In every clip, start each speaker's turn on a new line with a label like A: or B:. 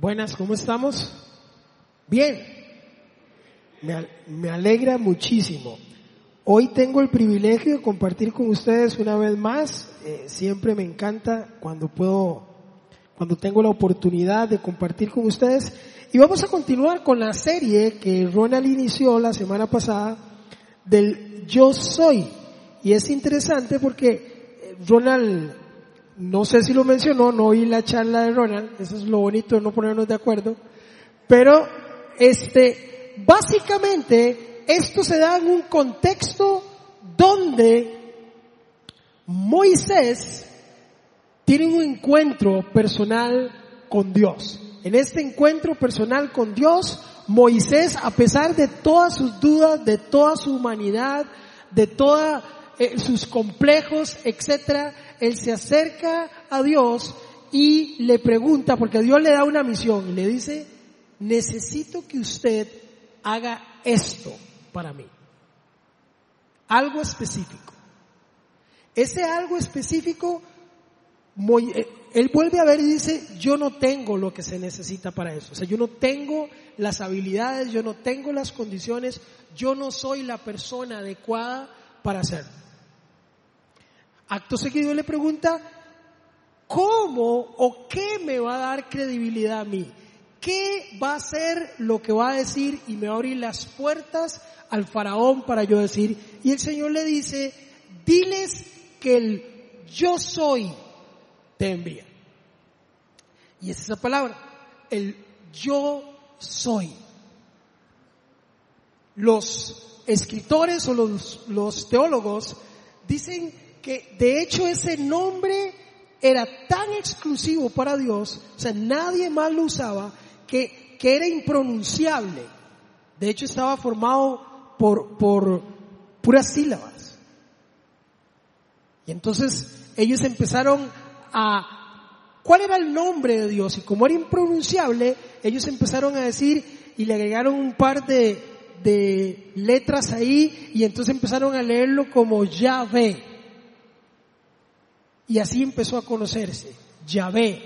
A: Buenas, ¿cómo estamos? Bien. Me, alegra muchísimo. Hoy tengo el privilegio de compartir con ustedes una vez más. Eh, siempre me encanta cuando puedo, cuando tengo la oportunidad de compartir con ustedes. Y vamos a continuar con la serie que Ronald inició la semana pasada del Yo Soy. Y es interesante porque eh, Ronald no sé si lo mencionó, no oí la charla de Ronald, eso es lo bonito de no ponernos de acuerdo, pero este, básicamente esto se da en un contexto donde Moisés tiene un encuentro personal con Dios. En este encuentro personal con Dios, Moisés, a pesar de todas sus dudas, de toda su humanidad, de todos eh, sus complejos, etcétera, él se acerca a Dios y le pregunta, porque Dios le da una misión, le dice, necesito que usted haga esto para mí. Algo específico. Ese algo específico, eh, él vuelve a ver y dice, yo no tengo lo que se necesita para eso. O sea, yo no tengo las habilidades, yo no tengo las condiciones, yo no soy la persona adecuada para hacerlo. Acto seguido le pregunta, ¿cómo o qué me va a dar credibilidad a mí? ¿Qué va a ser lo que va a decir y me va a abrir las puertas al faraón para yo decir? Y el Señor le dice, diles que el yo soy te envía. Y es esa palabra, el yo soy. Los escritores o los, los teólogos dicen que de hecho ese nombre era tan exclusivo para Dios, o sea, nadie más lo usaba, que, que era impronunciable. De hecho estaba formado por, por puras sílabas. Y entonces ellos empezaron a, ¿cuál era el nombre de Dios? Y como era impronunciable, ellos empezaron a decir y le agregaron un par de, de letras ahí y entonces empezaron a leerlo como Yahvé. Y así empezó a conocerse. Yahvé,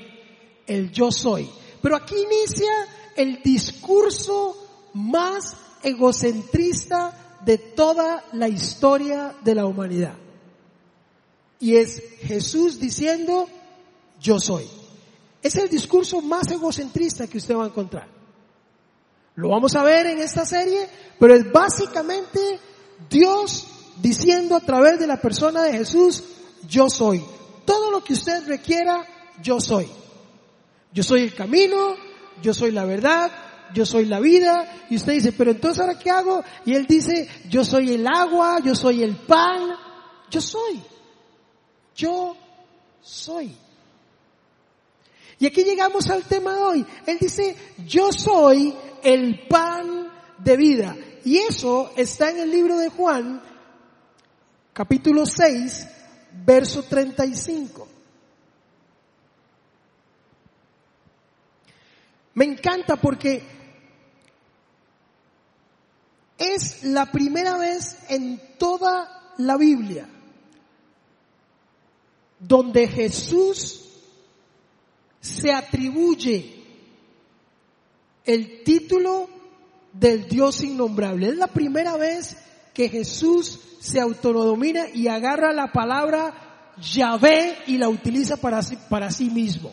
A: el yo soy. Pero aquí inicia el discurso más egocentrista de toda la historia de la humanidad. Y es Jesús diciendo, yo soy. Es el discurso más egocentrista que usted va a encontrar. Lo vamos a ver en esta serie, pero es básicamente Dios diciendo a través de la persona de Jesús, yo soy todo lo que usted requiera, yo soy. Yo soy el camino, yo soy la verdad, yo soy la vida. Y usted dice, pero entonces ahora qué hago? Y él dice, yo soy el agua, yo soy el pan, yo soy. Yo soy. Y aquí llegamos al tema de hoy. Él dice, yo soy el pan de vida. Y eso está en el libro de Juan, capítulo 6, verso 35. Me encanta porque es la primera vez en toda la Biblia donde Jesús se atribuye el título del Dios innombrable. Es la primera vez que Jesús se autonomina y agarra la palabra Yahvé y la utiliza para sí, para sí mismo.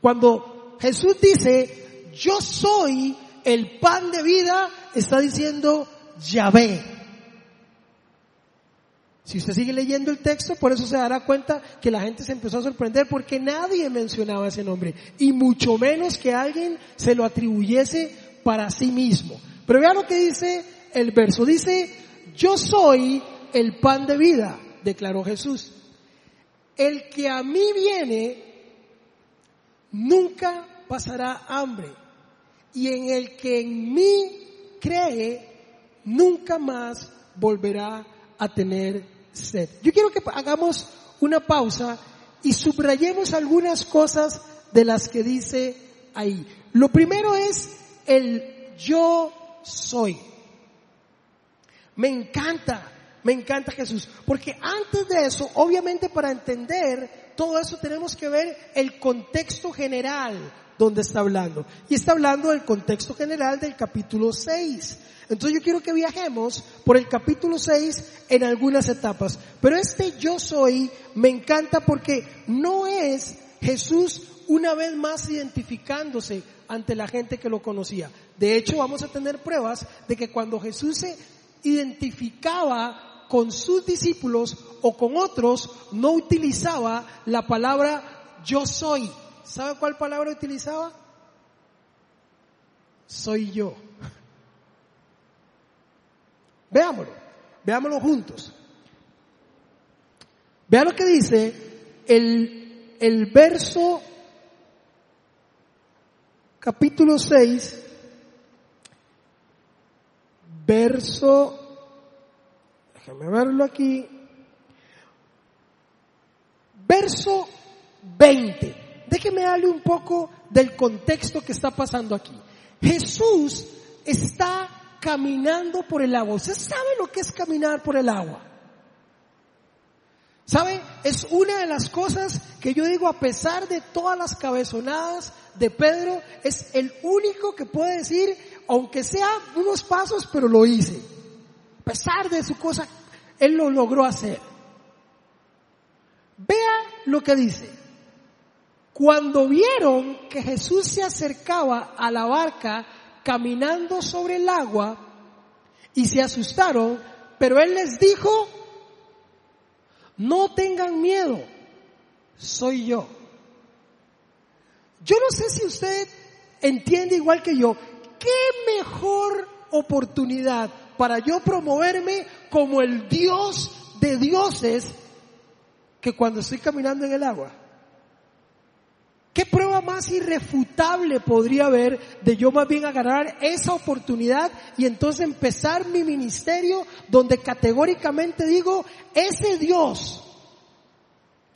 A: Cuando Jesús dice, yo soy el pan de vida, está diciendo Yahvé. Si usted sigue leyendo el texto, por eso se dará cuenta que la gente se empezó a sorprender porque nadie mencionaba ese nombre y mucho menos que alguien se lo atribuyese para sí mismo. Pero vea lo que dice el verso. Dice, yo soy el pan de vida, declaró Jesús. El que a mí viene nunca pasará hambre. Y en el que en mí cree, nunca más volverá a tener sed. Yo quiero que hagamos una pausa y subrayemos algunas cosas de las que dice ahí. Lo primero es el yo soy. Me encanta, me encanta Jesús. Porque antes de eso, obviamente para entender todo eso tenemos que ver el contexto general donde está hablando. Y está hablando del contexto general del capítulo 6. Entonces yo quiero que viajemos por el capítulo 6 en algunas etapas. Pero este yo soy me encanta porque no es Jesús una vez más identificándose ante la gente que lo conocía. De hecho, vamos a tener pruebas de que cuando Jesús se identificaba con sus discípulos o con otros, no utilizaba la palabra yo soy. ¿Sabe cuál palabra utilizaba? Soy yo. Veámoslo, veámoslo juntos. Vea lo que dice el, el verso capítulo 6, verso, déjame verlo aquí, verso 20. Déjeme darle un poco del contexto que está pasando aquí. Jesús está caminando por el agua. ¿Usted sabe lo que es caminar por el agua? ¿Sabe? Es una de las cosas que yo digo, a pesar de todas las cabezonadas de Pedro, es el único que puede decir, aunque sea unos pasos, pero lo hice. A pesar de su cosa, él lo logró hacer. Vea lo que dice. Cuando vieron que Jesús se acercaba a la barca caminando sobre el agua y se asustaron, pero él les dijo, no tengan miedo, soy yo. Yo no sé si usted entiende igual que yo, qué mejor oportunidad para yo promoverme como el Dios de dioses que cuando estoy caminando en el agua. ¿Qué prueba más irrefutable podría haber de yo más bien agarrar esa oportunidad y entonces empezar mi ministerio donde categóricamente digo, ese Dios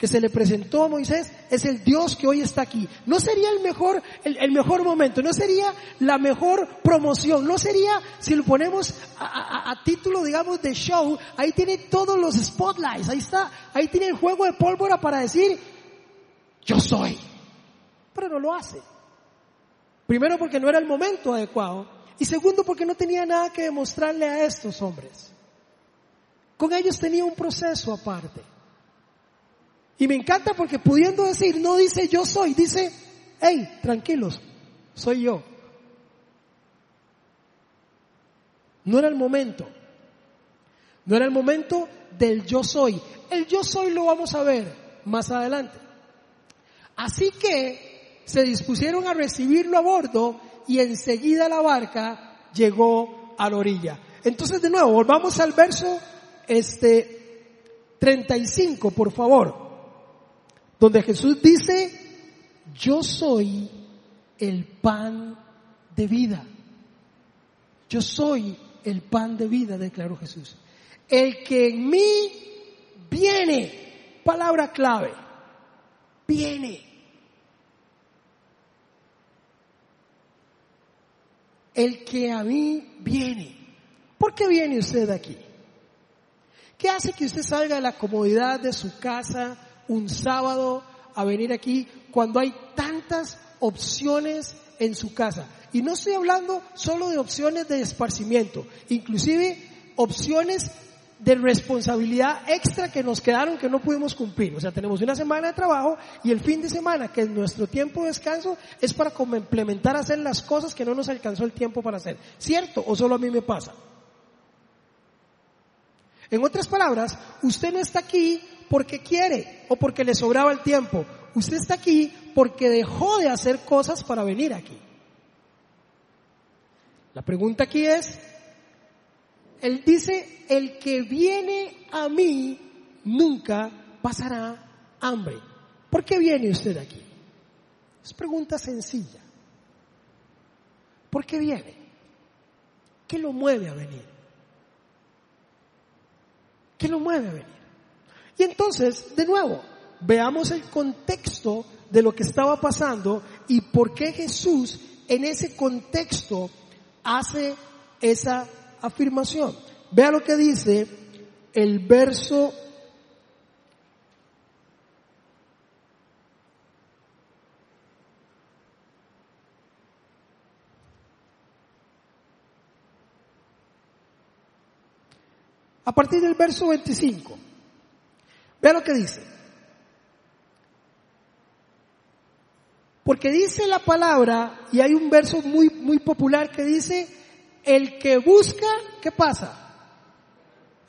A: que se le presentó a Moisés es el Dios que hoy está aquí. No sería el mejor, el, mejor momento, no sería la mejor promoción, no sería, si lo ponemos a, a, título, digamos, de show, ahí tiene todos los spotlights, ahí está, ahí tiene el juego de pólvora para decir, yo soy pero no lo hace. Primero porque no era el momento adecuado y segundo porque no tenía nada que demostrarle a estos hombres. Con ellos tenía un proceso aparte. Y me encanta porque pudiendo decir, no dice yo soy, dice, hey, tranquilos, soy yo. No era el momento. No era el momento del yo soy. El yo soy lo vamos a ver más adelante. Así que se dispusieron a recibirlo a bordo y enseguida la barca llegó a la orilla. Entonces de nuevo, volvamos al verso este 35, por favor, donde Jesús dice, yo soy el pan de vida. Yo soy el pan de vida, declaró Jesús. El que en mí viene, palabra clave, viene el que a mí viene. ¿Por qué viene usted aquí? ¿Qué hace que usted salga de la comodidad de su casa un sábado a venir aquí cuando hay tantas opciones en su casa? Y no estoy hablando solo de opciones de esparcimiento, inclusive opciones de responsabilidad extra que nos quedaron que no pudimos cumplir. O sea, tenemos una semana de trabajo y el fin de semana, que es nuestro tiempo de descanso, es para complementar hacer las cosas que no nos alcanzó el tiempo para hacer. ¿Cierto? ¿O solo a mí me pasa? En otras palabras, usted no está aquí porque quiere o porque le sobraba el tiempo. Usted está aquí porque dejó de hacer cosas para venir aquí. La pregunta aquí es, él dice, el que viene a mí nunca pasará hambre. ¿Por qué viene usted aquí? Es pregunta sencilla. ¿Por qué viene? ¿Qué lo mueve a venir? ¿Qué lo mueve a venir? Y entonces, de nuevo, veamos el contexto de lo que estaba pasando y por qué Jesús en ese contexto hace esa afirmación. Vea lo que dice el verso A partir del verso 25. Vea lo que dice. Porque dice la palabra, y hay un verso muy, muy popular que dice, el que busca, ¿qué pasa?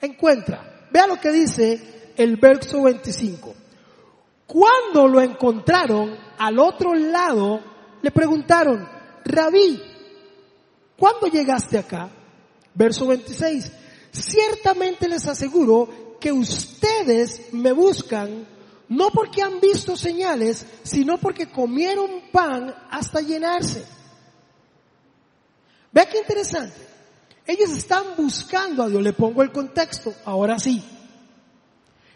A: Encuentra. Vea lo que dice el verso 25. Cuando lo encontraron al otro lado, le preguntaron, Rabí, ¿cuándo llegaste acá? Verso 26. Ciertamente les aseguro que ustedes me buscan no porque han visto señales, sino porque comieron pan hasta llenarse. Vea qué interesante. Ellos están buscando a Dios. Le pongo el contexto. Ahora sí.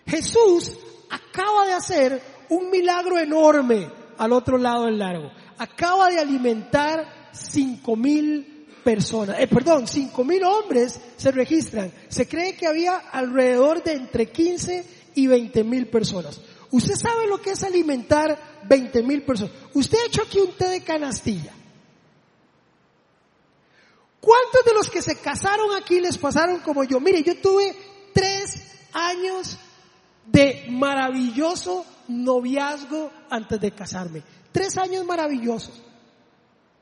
A: Jesús acaba de hacer un milagro enorme al otro lado del largo. Acaba de alimentar cinco mil personas. Eh, perdón, cinco mil hombres se registran. Se cree que había alrededor de entre 15 y 20 mil personas. Usted sabe lo que es alimentar 20 mil personas. Usted ha hecho aquí un té de canastilla. ¿Cuántos de los que se casaron aquí les pasaron como yo? Mire, yo tuve tres años de maravilloso noviazgo antes de casarme. Tres años maravillosos.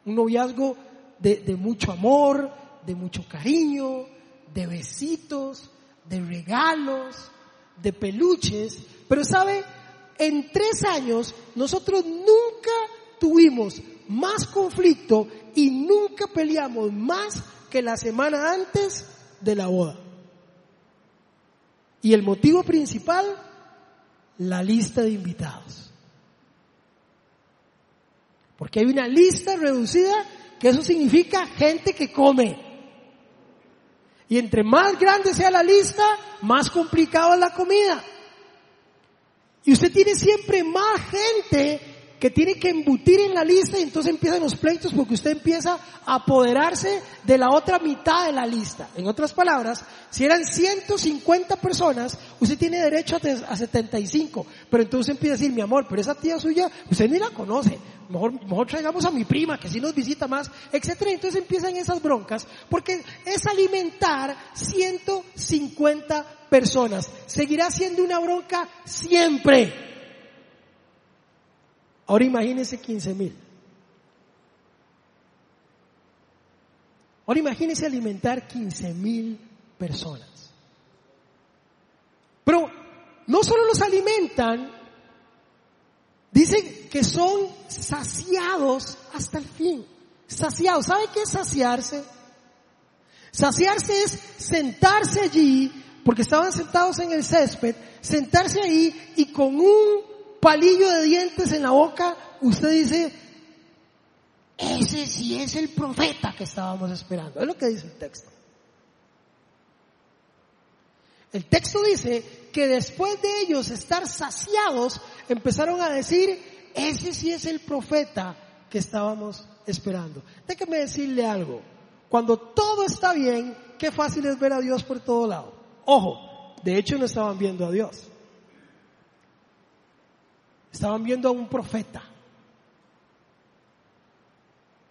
A: Un noviazgo de, mucho amor, de mucho cariño, de besitos, de regalos, de peluches. Pero sabe, en tres años nosotros nunca tuvimos más conflicto y nunca peleamos más que la semana antes de la boda. Y el motivo principal, la lista de invitados. Porque hay una lista reducida que eso significa gente que come. Y entre más grande sea la lista, más complicada es la comida. Y usted tiene siempre más gente que tiene que embutir en la lista y entonces empiezan los pleitos porque usted empieza a apoderarse de la otra mitad de la lista. En otras palabras, si eran 150 personas, usted tiene derecho a 75, pero entonces empieza a decir, mi amor, pero esa tía suya, usted ni la conoce, mejor, mejor traigamos a mi prima que si nos visita más, etcétera. Entonces empiezan esas broncas porque es alimentar 150 personas. Seguirá siendo una bronca siempre. Ahora imagínense 15 mil. Ahora imagínense alimentar 15 mil personas. Pero no solo los alimentan, dicen que son saciados hasta el fin. Saciados. ¿Sabe qué es saciarse? Saciarse es sentarse allí, porque estaban sentados en el césped, sentarse ahí y con un palillo de dientes en la boca, usted dice, ese sí es el profeta que estábamos esperando. Es lo que dice el texto. El texto dice que después de ellos estar saciados, empezaron a decir, ese sí es el profeta que estábamos esperando. Déjeme decirle algo. Cuando todo está bien, qué fácil es ver a Dios por todo lado. Ojo, de hecho no estaban viendo a Dios. Estaban viendo a un profeta.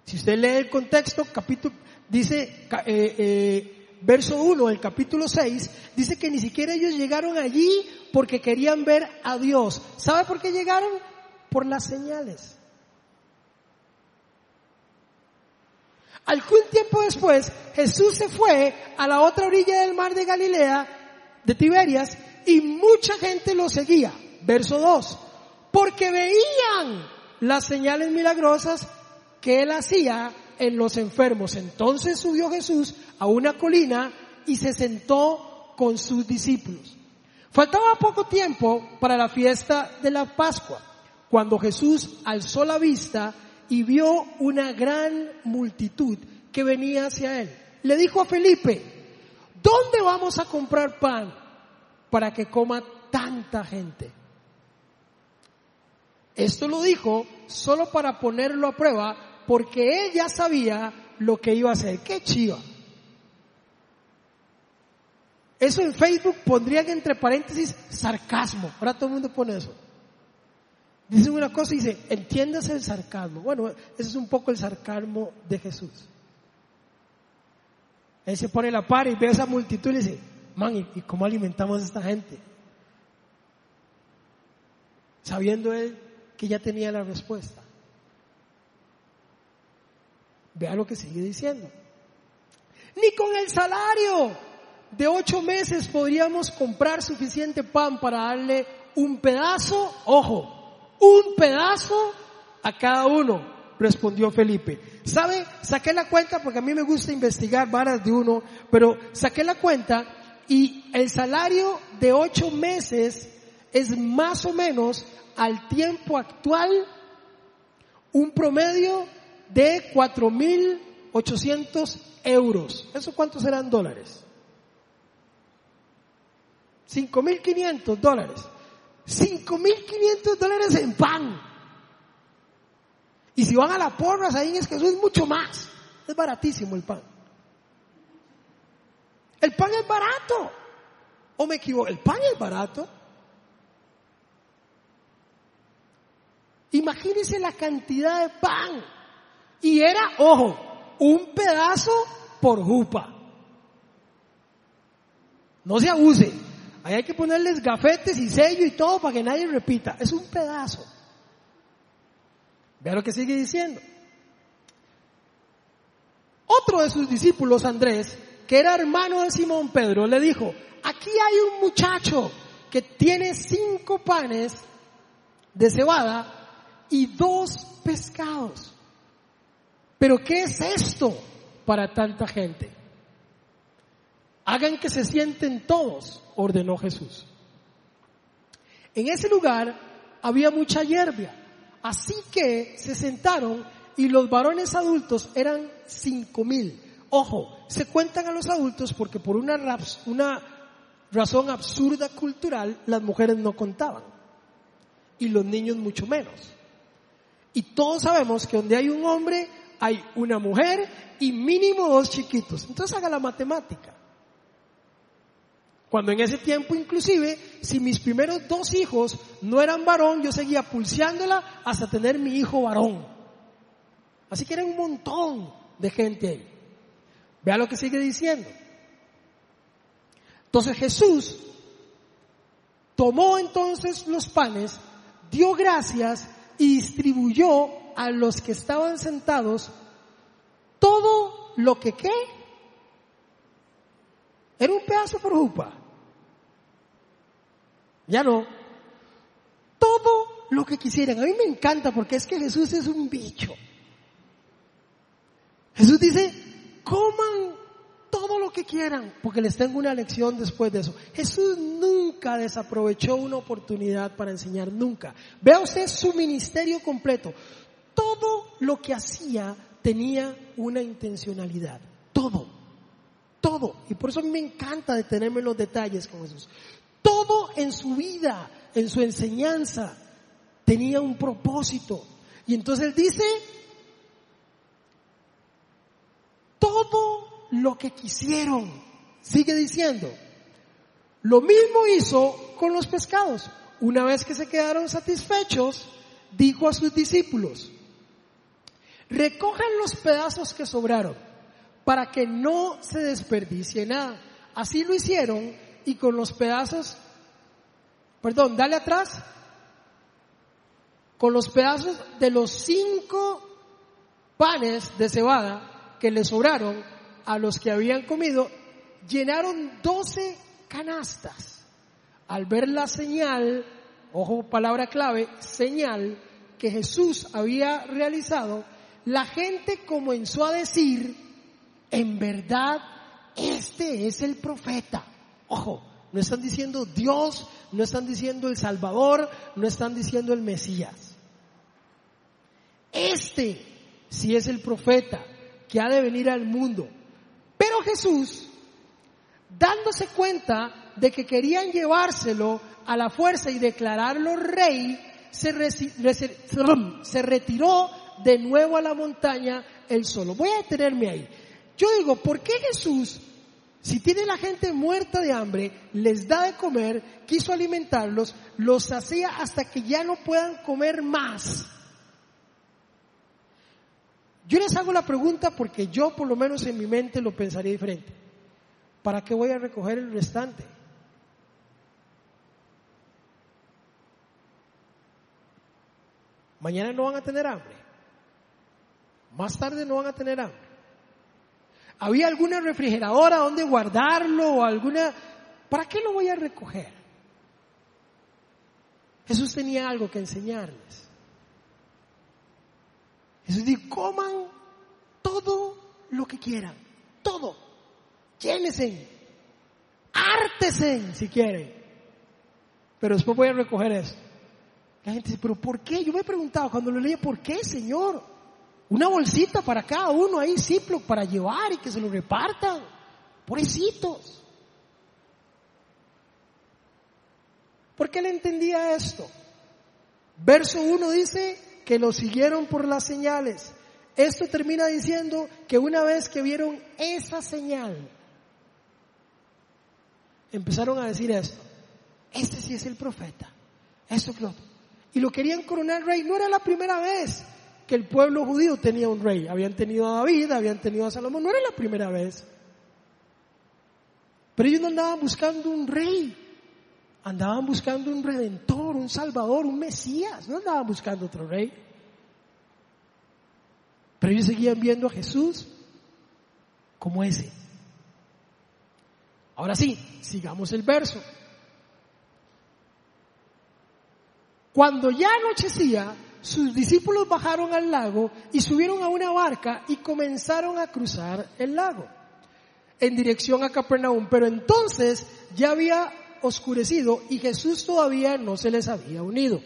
A: Si usted lee el contexto, capítulo, dice, eh, eh, verso 1 del capítulo 6, dice que ni siquiera ellos llegaron allí porque querían ver a Dios. ¿Sabe por qué llegaron? Por las señales. Algún tiempo después, Jesús se fue a la otra orilla del mar de Galilea, de Tiberias, y mucha gente lo seguía. Verso 2 porque veían las señales milagrosas que él hacía en los enfermos. Entonces subió Jesús a una colina y se sentó con sus discípulos. Faltaba poco tiempo para la fiesta de la Pascua, cuando Jesús alzó la vista y vio una gran multitud que venía hacia él. Le dijo a Felipe, ¿dónde vamos a comprar pan para que coma tanta gente? Esto lo dijo solo para ponerlo a prueba porque él ya sabía lo que iba a hacer. ¡Qué chiva! Eso en Facebook pondrían entre paréntesis sarcasmo. Ahora todo el mundo pone eso. Dice una cosa y dice, entiéndase el sarcasmo. Bueno, ese es un poco el sarcasmo de Jesús. Él se pone la par y ve a esa multitud y dice, man, ¿y, cómo alimentamos a esta gente? Sabiendo él que ya tenía la respuesta. Vea lo que sigue diciendo. Ni con el salario de ocho meses podríamos comprar suficiente pan para darle un pedazo, ojo, un pedazo a cada uno, respondió Felipe. ¿Sabe? Saqué la cuenta porque a mí me gusta investigar varas de uno, pero saqué la cuenta y el salario de ocho meses es más o menos al tiempo actual un promedio de 4.800 euros. ¿Eso cuántos serán dólares? 5.500 dólares. 5.500 dólares en pan. Y si van a la porra, ahí es que eso es mucho más. Es baratísimo el pan. El pan es barato. ¿O me equivoco? El pan es barato. Imagínense la cantidad de pan. Y era, ojo, un pedazo por jupa. No se abuse. Ahí hay que ponerles gafetes y sello y todo para que nadie repita. Es un pedazo. Vea lo que sigue diciendo. Otro de sus discípulos, Andrés, que era hermano de Simón Pedro, le dijo, aquí hay un muchacho que tiene cinco panes de cebada y dos pescados. Pero ¿qué es esto para tanta gente? Hagan que se sienten todos, ordenó Jesús. En ese lugar había mucha hierba, así que se sentaron y los varones adultos eran cinco mil. Ojo, se cuentan a los adultos porque por una, una razón absurda cultural las mujeres no contaban y los niños mucho menos. Y todos sabemos que donde hay un hombre hay una mujer y mínimo dos chiquitos. Entonces haga la matemática. Cuando en ese tiempo inclusive, si mis primeros dos hijos no eran varón, yo seguía pulseándola hasta tener mi hijo varón. Así que era un montón de gente ahí. Vea lo que sigue diciendo. Entonces Jesús tomó entonces los panes, dio gracias y distribuyó a los que estaban sentados todo lo que qué. Era un pedazo por jupa. Ya no. Todo lo que quisieran. A mí me encanta porque es que Jesús es un bicho. Jesús dice, coman todo lo que quieran, porque les tengo una lección después de eso. Jesús nunca desaprovechó una oportunidad para enseñar, nunca. Vea usted su ministerio completo. Todo lo que hacía tenía una intencionalidad. Todo. Todo. Y por eso a mí me encanta detenerme en los detalles con Jesús. Todo en su vida, en su enseñanza, tenía un propósito. Y entonces él dice, todo lo que quisieron, sigue diciendo, lo mismo hizo con los pescados. Una vez que se quedaron satisfechos, dijo a sus discípulos, recojan los pedazos que sobraron para que no se desperdicie nada. Así lo hicieron y con los pedazos, perdón, dale atrás, con los pedazos de los cinco panes de cebada que le sobraron a los que habían comido, llenaron doce canastas. Al ver la señal, ojo palabra clave, señal que Jesús había realizado, la gente comenzó a decir, en verdad, este es el profeta. Ojo, no están diciendo Dios, no están diciendo el Salvador, no están diciendo el Mesías. Este sí es el profeta que ha de venir al mundo. Pero Jesús, dándose cuenta de que querían llevárselo a la fuerza y declararlo rey, se, retiró de nuevo a la montaña él solo. Voy a detenerme ahí. Yo digo, ¿por qué Jesús si tiene la gente muerta de hambre, les da de comer, quiso alimentarlos, los hacía hasta que ya no puedan comer más. Yo les hago la pregunta porque yo por lo menos en mi mente lo pensaría diferente. ¿para qué voy a recoger el restante? Mañana no van a tener hambre. Más tarde no van a tener hambre. ¿Había alguna refrigeradora donde guardarlo o alguna... ¿Para qué lo voy a recoger? Jesús tenía algo que enseñarles. Jesús dijo, coman todo lo que quieran, todo. Llénesen, ártesen si quieren. Pero después voy a recoger eso. La gente dice, pero ¿por qué? Yo me he preguntado cuando lo leí, ¿por qué, Señor? Una bolsita para cada uno ahí, Ziploc, para llevar y que se lo repartan. Pobrecitos. ¿Por qué le entendía esto? Verso 1 dice que lo siguieron por las señales. Esto termina diciendo que una vez que vieron esa señal, empezaron a decir esto. Este sí es el profeta. Esto es lo Y lo querían coronar rey. No era la primera vez que el pueblo judío tenía un rey. Habían tenido a David, habían tenido a Salomón. No era la primera vez. Pero ellos no andaban buscando un rey. Andaban buscando un redentor, un salvador, un mesías. No andaban buscando otro rey. Pero ellos seguían viendo a Jesús como ese. Ahora sí, sigamos el verso. Cuando ya anochecía, sus discípulos bajaron al lago y subieron a una barca y comenzaron a cruzar el lago en dirección a Capernaum. Pero entonces ya había oscurecido y Jesús todavía no se les había unido.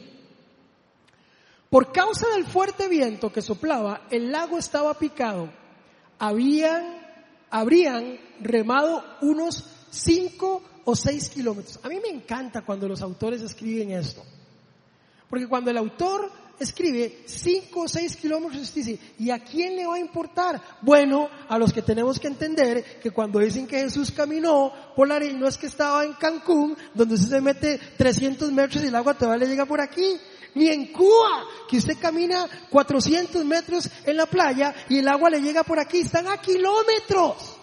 A: Por causa del fuerte viento que soplaba, el lago estaba picado. Habían, habrían remado unos cinco o seis kilómetros. A mí me encanta cuando los autores escriben esto. Porque cuando el autor escribe cinco o seis kilómetros, dice, ¿y a quién le va a importar? Bueno, a los que tenemos que entender que cuando dicen que Jesús caminó por la arena, no es que estaba en Cancún, donde usted se mete 300 metros y el agua todavía le llega por aquí. Ni en Cuba, que usted camina 400 metros en la playa y el agua le llega por aquí. Están a kilómetros.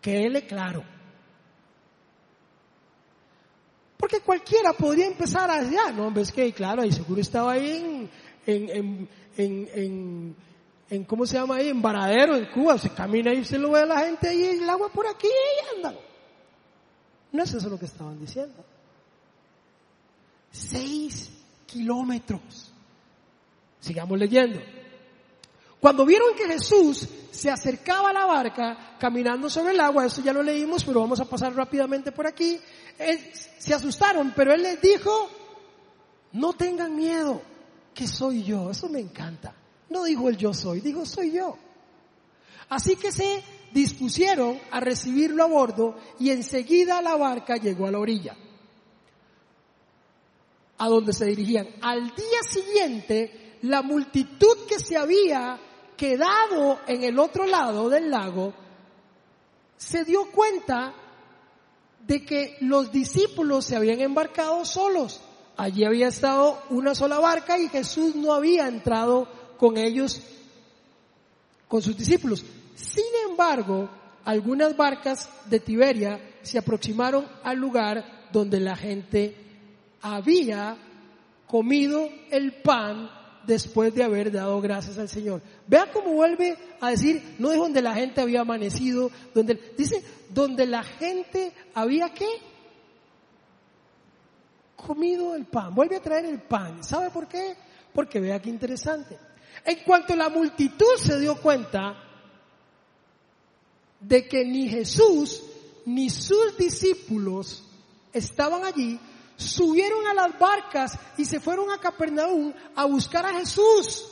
A: Quédele claro. Porque cualquiera podría empezar allá, ¿no? Ves que, claro, y seguro estaba ahí en, en, en, en, ¿cómo se llama ahí? En Varadero, en Cuba. Se camina y se lo ve a la gente ahí, el agua por aquí y andan. No es eso lo que estaban diciendo. Seis kilómetros. Sigamos leyendo. Cuando vieron que Jesús se acercaba a la barca caminando sobre el agua, eso ya lo leímos, pero vamos a pasar rápidamente por aquí, se asustaron, pero él les dijo, no tengan miedo, que soy yo, eso me encanta. No dijo el yo soy, dijo soy yo. Así que se dispusieron a recibirlo a bordo y enseguida la barca llegó a la orilla, a donde se dirigían. Al día siguiente, la multitud que se había quedado en el otro lado del lago, se dio cuenta de que los discípulos se habían embarcado solos. Allí había estado una sola barca y Jesús no había entrado con ellos, con sus discípulos. Sin embargo, algunas barcas de Tiberia se aproximaron al lugar donde la gente había comido el pan después de haber dado gracias al Señor. Vea cómo vuelve a decir, no es donde la gente había amanecido, donde, dice, donde la gente había qué? Comido el pan. Vuelve a traer el pan. ¿Sabe por qué? Porque vea qué interesante. En cuanto la multitud se dio cuenta de que ni Jesús ni sus discípulos estaban allí, subieron a las barcas y se fueron a Capernaum a buscar a Jesús.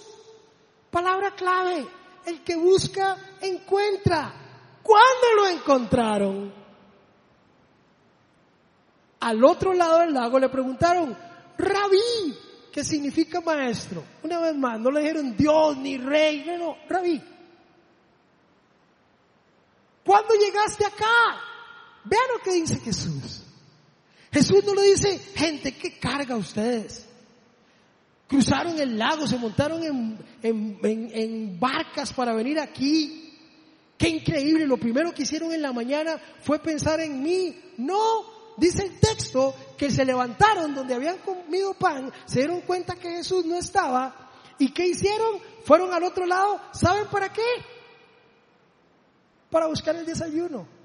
A: Palabra clave, el que busca encuentra. ¿Cuándo lo encontraron? Al otro lado del lago le preguntaron, rabí, ¿qué significa maestro? Una vez más, no le dijeron Dios ni rey, no, rabí. ¿Cuándo llegaste acá? Vean lo que dice Jesús. Jesús no le dice, gente, ¿qué carga ustedes? Cruzaron el lago, se montaron en, en, barcas para venir aquí. Qué increíble, lo primero que hicieron en la mañana fue pensar en mí. No, dice el texto que se levantaron donde habían comido pan, se dieron cuenta que Jesús no estaba y ¿qué hicieron? Fueron al otro lado, ¿saben para qué? Para buscar el desayuno.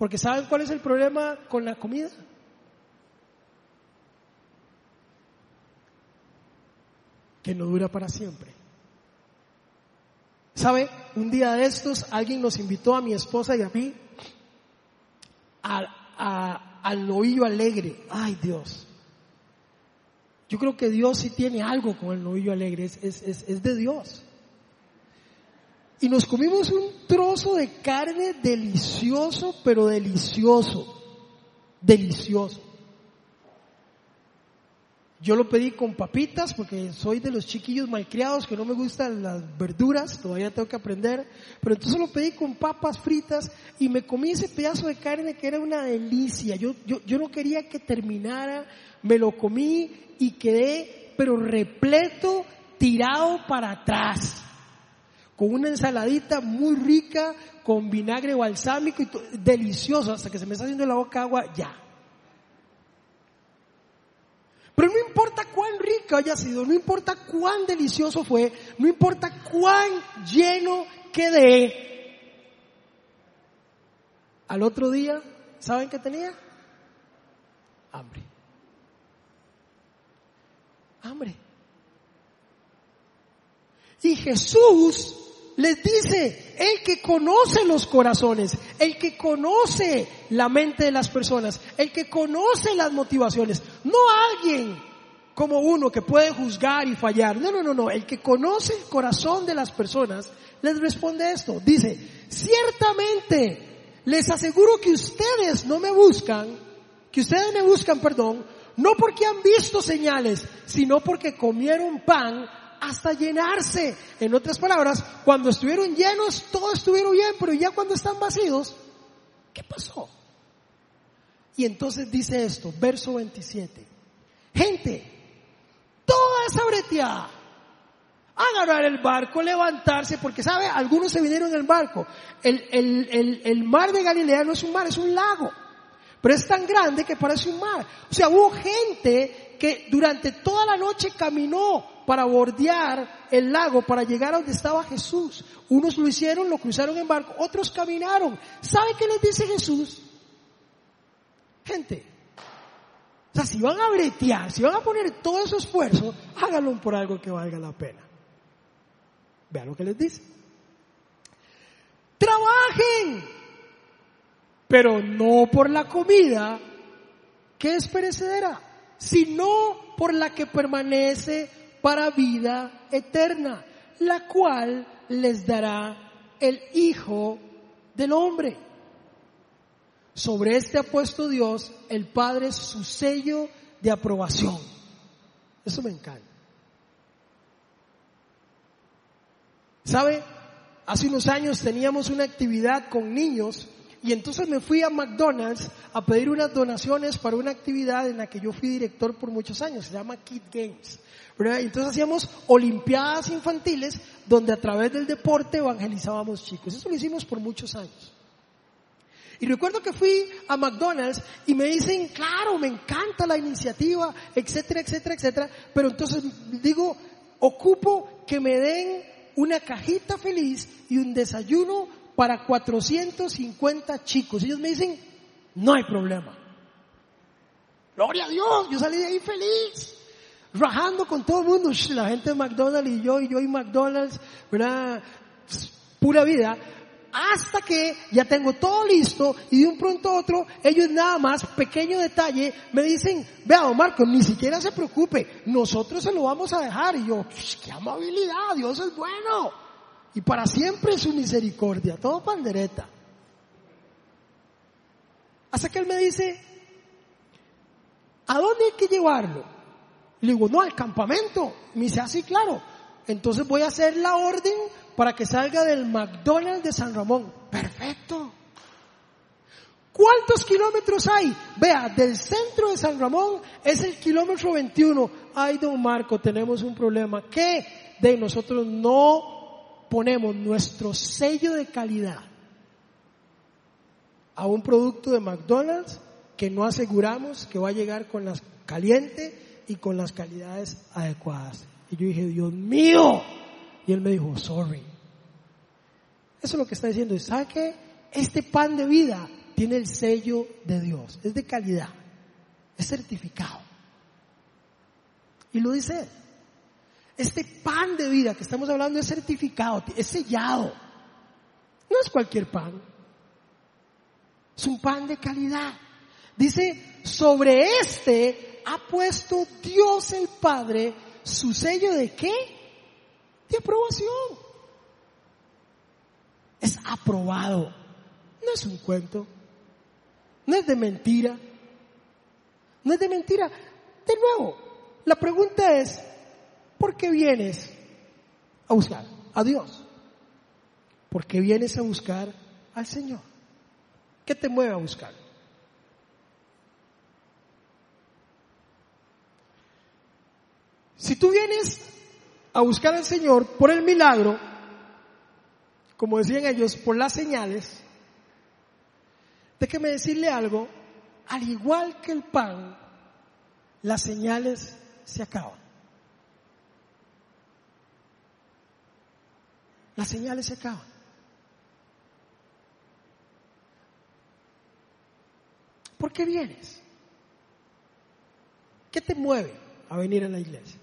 A: Porque ¿saben cuál es el problema con la comida? que no dura para siempre. ¿Sabe? Un día de estos alguien nos invitó a mi esposa y a mí al novillo alegre. Ay Dios. Yo creo que Dios sí tiene algo con el novillo alegre, es, es, es de Dios. Y nos comimos un trozo de carne delicioso, pero delicioso. Delicioso. Yo lo pedí con papitas porque soy de los chiquillos malcriados que no me gustan las verduras, todavía tengo que aprender. Pero entonces lo pedí con papas fritas y me comí ese pedazo de carne que era una delicia. Yo, yo, yo no quería que terminara, me lo comí y quedé pero repleto, tirado para atrás. Con una ensaladita muy rica, con vinagre balsámico y delicioso, hasta que se me está haciendo la boca agua, ya. Pero no importa cuán rico haya sido, no importa cuán delicioso fue, no importa cuán lleno quedé. Al otro día, ¿saben qué tenía? Hambre. Hambre. Y Jesús les dice, el que conoce los corazones, el que conoce la mente de las personas, el que conoce las motivaciones, no alguien como uno que puede juzgar y fallar, no, no, no, no, el que conoce el corazón de las personas, les responde esto, dice, ciertamente les aseguro que ustedes no me buscan, que ustedes me buscan, perdón, no porque han visto señales, sino porque comieron pan hasta llenarse. En otras palabras, cuando estuvieron llenos, todo estuvieron bien, pero ya cuando están vacíos, ¿qué pasó? Y entonces dice esto, verso 27. Gente, toda esa breteada, agarrar el barco, levantarse, porque sabe, algunos se vinieron en el barco. El, el, el mar de Galilea no es un mar, es un lago. Pero es tan grande que parece un mar. O sea, hubo gente que durante toda la noche caminó para bordear el lago, para llegar a donde estaba Jesús. Unos lo hicieron, lo cruzaron en barco, otros caminaron. ¿Sabe qué les dice Jesús? Gente, o sea, si van a bretear, si van a poner todo su esfuerzo, háganlo por algo que valga la pena. Vean lo que les dice. Trabajen, pero no por la comida que es perecedera sino por la que permanece para vida eterna, la cual les dará el Hijo del Hombre. Sobre este ha puesto Dios, el Padre, su sello de aprobación. Eso me encanta. ¿Sabe? Hace unos años teníamos una actividad con niños y entonces me fui a McDonald's a pedir unas donaciones para una actividad en la que yo fui director por muchos años, se llama Kid Games. Entonces hacíamos olimpiadas infantiles donde a través del deporte evangelizábamos chicos. Eso lo hicimos por muchos años. Y recuerdo que fui a McDonald's y me dicen, claro, me encanta la iniciativa, etcétera, etcétera, etcétera. Pero entonces digo, ocupo que me den una cajita feliz y un desayuno para 450 chicos. Ellos me dicen, no hay problema. Gloria a Dios, yo salí de ahí feliz. Rajando con todo el mundo, la gente de McDonald's y yo, y yo y McDonald's, ¿verdad? Pura vida. Hasta que ya tengo todo listo y de un pronto a otro, ellos nada más, pequeño detalle, me dicen, vea, don Marco, ni siquiera se preocupe, nosotros se lo vamos a dejar. Y yo, qué amabilidad, Dios es bueno y para siempre su misericordia, todo pandereta. Hasta que él me dice, ¿a dónde hay que llevarlo? Le digo, no, al campamento. Me dice, así, ah, claro. Entonces voy a hacer la orden para que salga del McDonald's de San Ramón. Perfecto. ¿Cuántos kilómetros hay? Vea, del centro de San Ramón es el kilómetro 21. Ay, don Marco, tenemos un problema. ¿Qué? De nosotros no ponemos nuestro sello de calidad a un producto de McDonald's que no aseguramos que va a llegar con las caliente y con las calidades adecuadas. Y yo dije, Dios mío. Y él me dijo, sorry. Eso es lo que está diciendo. ¿Sabe qué? Este pan de vida tiene el sello de Dios. Es de calidad. Es certificado. Y lo dice Este pan de vida que estamos hablando es certificado, es sellado. No es cualquier pan. Es un pan de calidad. Dice, sobre este ha puesto Dios el Padre su sello de qué? De aprobación. Es aprobado. No es un cuento. No es de mentira. No es de mentira. De nuevo, la pregunta es, ¿por qué vienes a buscar a Dios? ¿Por qué vienes a buscar al Señor? ¿Qué te mueve a buscar? Si tú vienes a buscar al Señor por el milagro, como decían ellos, por las señales, déjeme decirle algo, al igual que el pan, las señales se acaban. Las señales se acaban. ¿Por qué vienes? ¿Qué te mueve a venir a la iglesia?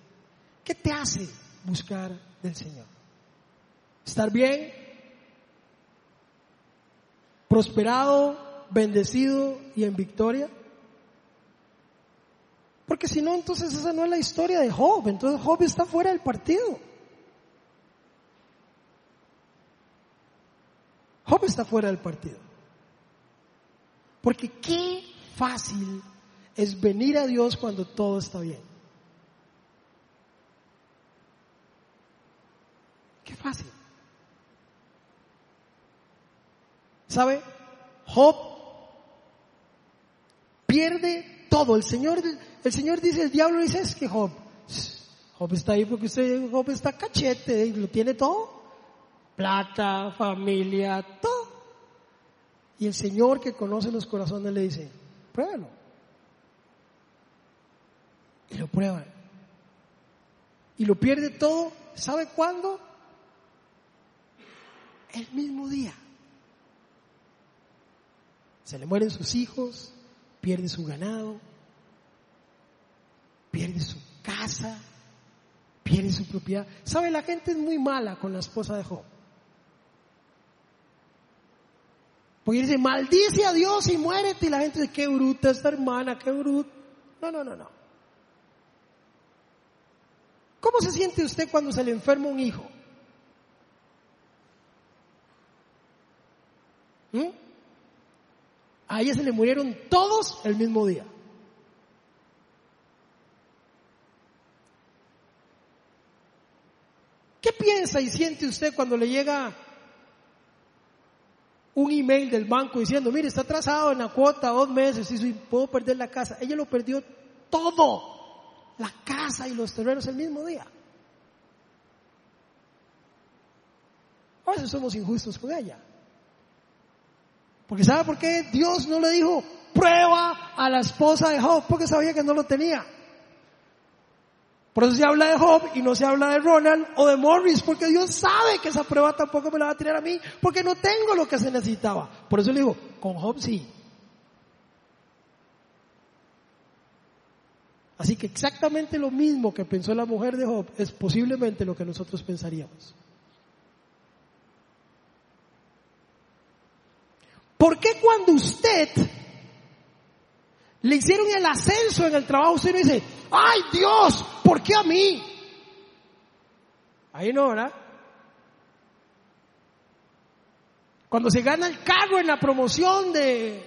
A: ¿Qué te hace buscar del Señor? ¿Estar bien? ¿Prosperado, bendecido y en victoria? Porque si no, entonces esa no es la historia de Job. Entonces Job está fuera del partido. Job está fuera del partido. Porque qué fácil es venir a Dios cuando todo está bien. Qué fácil. ¿Sabe? Job pierde todo. El Señor, el Señor dice, el diablo dice, es que Job, Job está ahí porque usted, Job está cachete, y lo tiene todo. Plata, familia, todo. Y el Señor que conoce los corazones le dice, pruébalo. Y lo prueba. Y lo pierde todo. ¿Sabe cuándo? el mismo día. Se le mueren sus hijos, pierde su ganado, pierde su casa, pierde su propiedad. ¿Sabe? La gente es muy mala con la esposa de Job. Porque dice, maldice a Dios y muérete. Y la gente dice, qué bruta esta hermana, qué bruta. No, no, no, no. ¿Cómo se siente usted cuando se le enferma un hijo? ¿Mm? A ella se le murieron todos el mismo día. ¿Qué piensa y siente usted cuando le llega un email del banco diciendo, mire, está atrasado en la cuota dos meses y puedo perder la casa? Ella lo perdió todo, la casa y los terrenos el mismo día. A veces somos injustos con ella. Porque ¿sabe por qué Dios no le dijo prueba a la esposa de Job? Porque sabía que no lo tenía. Por eso se habla de Job y no se habla de Ronald o de Morris, porque Dios sabe que esa prueba tampoco me la va a tirar a mí, porque no tengo lo que se necesitaba. Por eso le digo, con Job sí. Así que exactamente lo mismo que pensó la mujer de Job es posiblemente lo que nosotros pensaríamos. ¿Por qué cuando usted le hicieron el ascenso en el trabajo, usted no dice, ay Dios, ¿por qué a mí? Ahí no, ¿verdad? Cuando se gana el carro en la promoción de,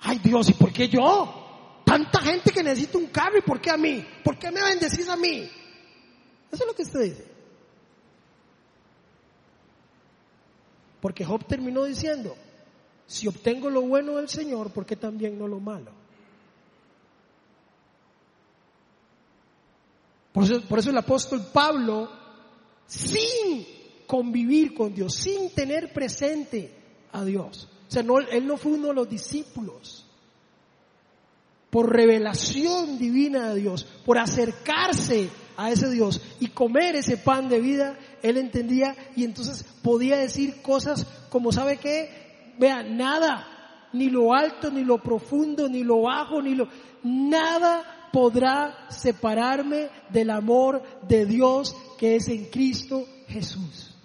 A: ay Dios, ¿y por qué yo? Tanta gente que necesita un carro y ¿por qué a mí? ¿Por qué me bendecís a mí? Eso es lo que usted dice. Porque Job terminó diciendo, Si obtengo lo bueno del Señor, ¿por qué también no lo malo? Por eso, por eso el apóstol Pablo, sin convivir con Dios, sin tener presente a Dios, o sea, no, él no fue uno de los discípulos, por revelación divina de Dios, por acercarse a ese Dios y comer ese pan de vida, él entendía y entonces podía decir cosas como, ¿sabe qué? Vea, nada, ni lo alto, ni lo profundo, ni lo bajo, ni lo... Nada podrá separarme del amor de Dios que es en Cristo Jesús.